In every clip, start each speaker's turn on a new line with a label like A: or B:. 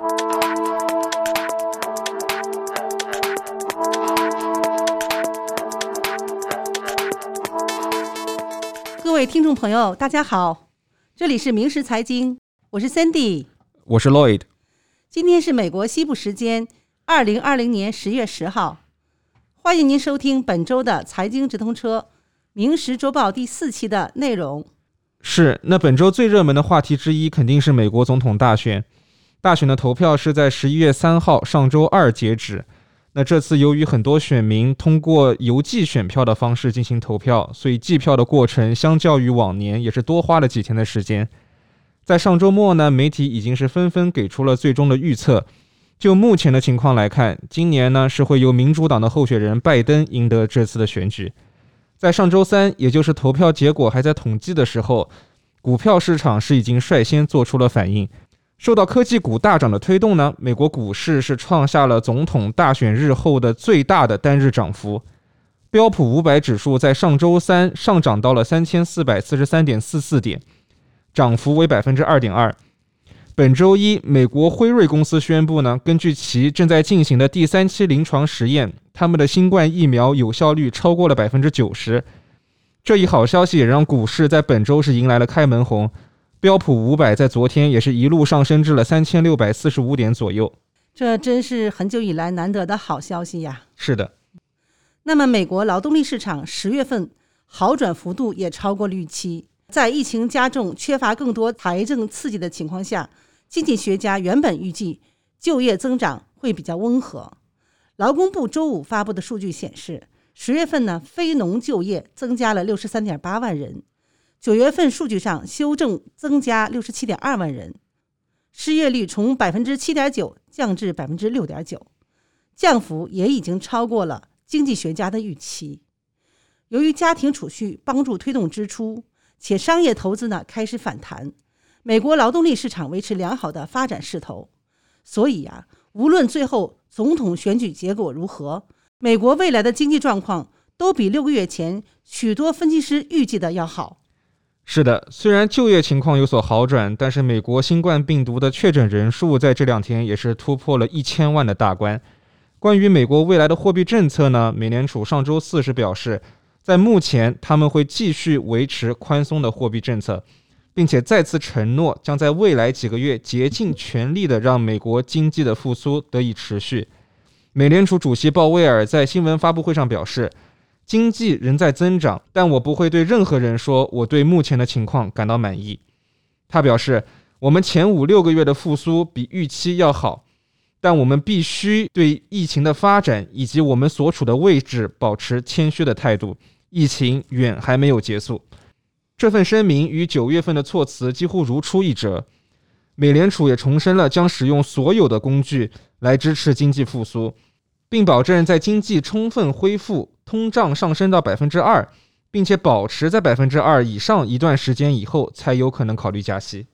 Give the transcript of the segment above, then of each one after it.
A: 各位听众朋友，大家好，这里是明时财经，我是 Cindy，
B: 我是 Lloyd。
A: 今天是美国西部时间二零二零年十月十号，欢迎您收听本周的财经直通车《明时周报》第四期的内容。
B: 是，那本周最热门的话题之一肯定是美国总统大选。大选的投票是在十一月三号上周二截止。那这次由于很多选民通过邮寄选票的方式进行投票，所以计票的过程相较于往年也是多花了几天的时间。在上周末呢，媒体已经是纷纷给出了最终的预测。就目前的情况来看，今年呢是会由民主党的候选人拜登赢得这次的选举。在上周三，也就是投票结果还在统计的时候，股票市场是已经率先做出了反应。受到科技股大涨的推动呢，美国股市是创下了总统大选日后的最大的单日涨幅。标普五百指数在上周三上涨到了三千四百四十三点四四点，涨幅为百分之二点二。本周一，美国辉瑞公司宣布呢，根据其正在进行的第三期临床实验，他们的新冠疫苗有效率超过了百分之九十。这一好消息也让股市在本周是迎来了开门红。标普五百在昨天也是一路上升至了三千六百四十五点左右，
A: 这真是很久以来难得的好消息呀！
B: 是的。
A: 那么，美国劳动力市场十月份好转幅度也超过预期。在疫情加重、缺乏更多财政刺激的情况下，经济学家原本预计就业增长会比较温和。劳工部周五发布的数据显示，十月份呢，非农就业增加了六十三点八万人。九月份数据上修正增加六十七点二万人，失业率从百分之七点九降至百分之六点九，降幅也已经超过了经济学家的预期。由于家庭储蓄帮助推动支出，且商业投资呢开始反弹，美国劳动力市场维持良好的发展势头。所以呀，无论最后总统选举结果如何，美国未来的经济状况都比六个月前许多分析师预计的要好。
B: 是的，虽然就业情况有所好转，但是美国新冠病毒的确诊人数在这两天也是突破了一千万的大关。关于美国未来的货币政策呢？美联储上周四是表示，在目前他们会继续维持宽松的货币政策，并且再次承诺将在未来几个月竭尽全力的让美国经济的复苏得以持续。美联储主席鲍威尔在新闻发布会上表示。经济仍在增长，但我不会对任何人说我对目前的情况感到满意。他表示，我们前五六个月的复苏比预期要好，但我们必须对疫情的发展以及我们所处的位置保持谦虚的态度。疫情远还没有结束。这份声明与九月份的措辞几乎如出一辙。美联储也重申了将使用所有的工具来支持经济复苏，并保证在经济充分恢复。通胀上升到百分之二，并且保持在百分之二以上一段时间以后，才有可能考虑加息。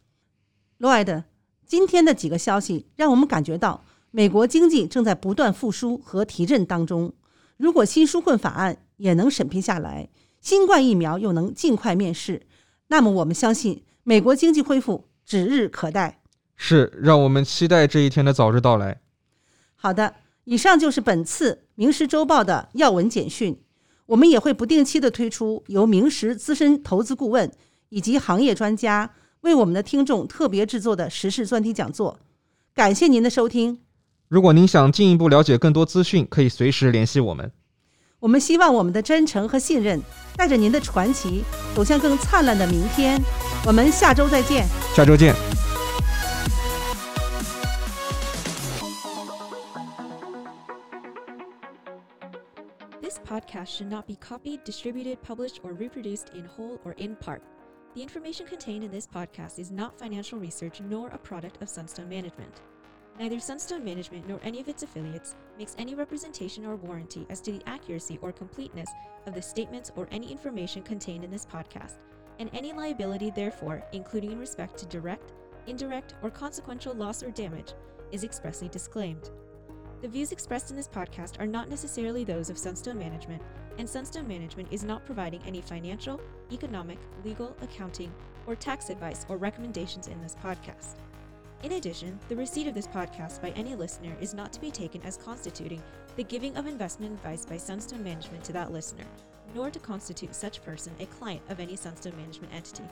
A: Lloyd，今天的几个消息让我们感觉到美国经济正在不断复苏和提振当中。如果新纾困法案也能审批下来，新冠疫苗又能尽快面世，那么我们相信美国经济恢复指日可待。
B: 是，让我们期待这一天的早日到来。
A: 好的。以上就是本次《明时周报》的要闻简讯。我们也会不定期的推出由明时资深投资顾问以及行业专家为我们的听众特别制作的时事专题讲座。感谢您的收听。
B: 如果您想进一步了解更多资讯，可以随时联系我们。
A: 我们希望我们的真诚和信任带着您的传奇走向更灿烂的明天。我们下周再见。
B: 下周见。
C: Podcast should not be copied, distributed, published, or reproduced in whole or in part. The information contained in this podcast is not financial research nor a product of Sunstone Management. Neither Sunstone Management nor any of its affiliates makes any representation or warranty as to the accuracy or completeness of the statements or any information contained in this podcast, and any liability, therefore, including in respect to direct, indirect, or consequential loss or damage, is expressly disclaimed. The views expressed in this podcast are not necessarily those of Sunstone Management, and Sunstone Management is not providing any financial, economic, legal, accounting, or tax advice or recommendations in this podcast. In addition, the receipt of this podcast by any listener is not to be taken as constituting the giving of investment advice by Sunstone Management to that listener, nor to constitute such person a client of any Sunstone Management entity.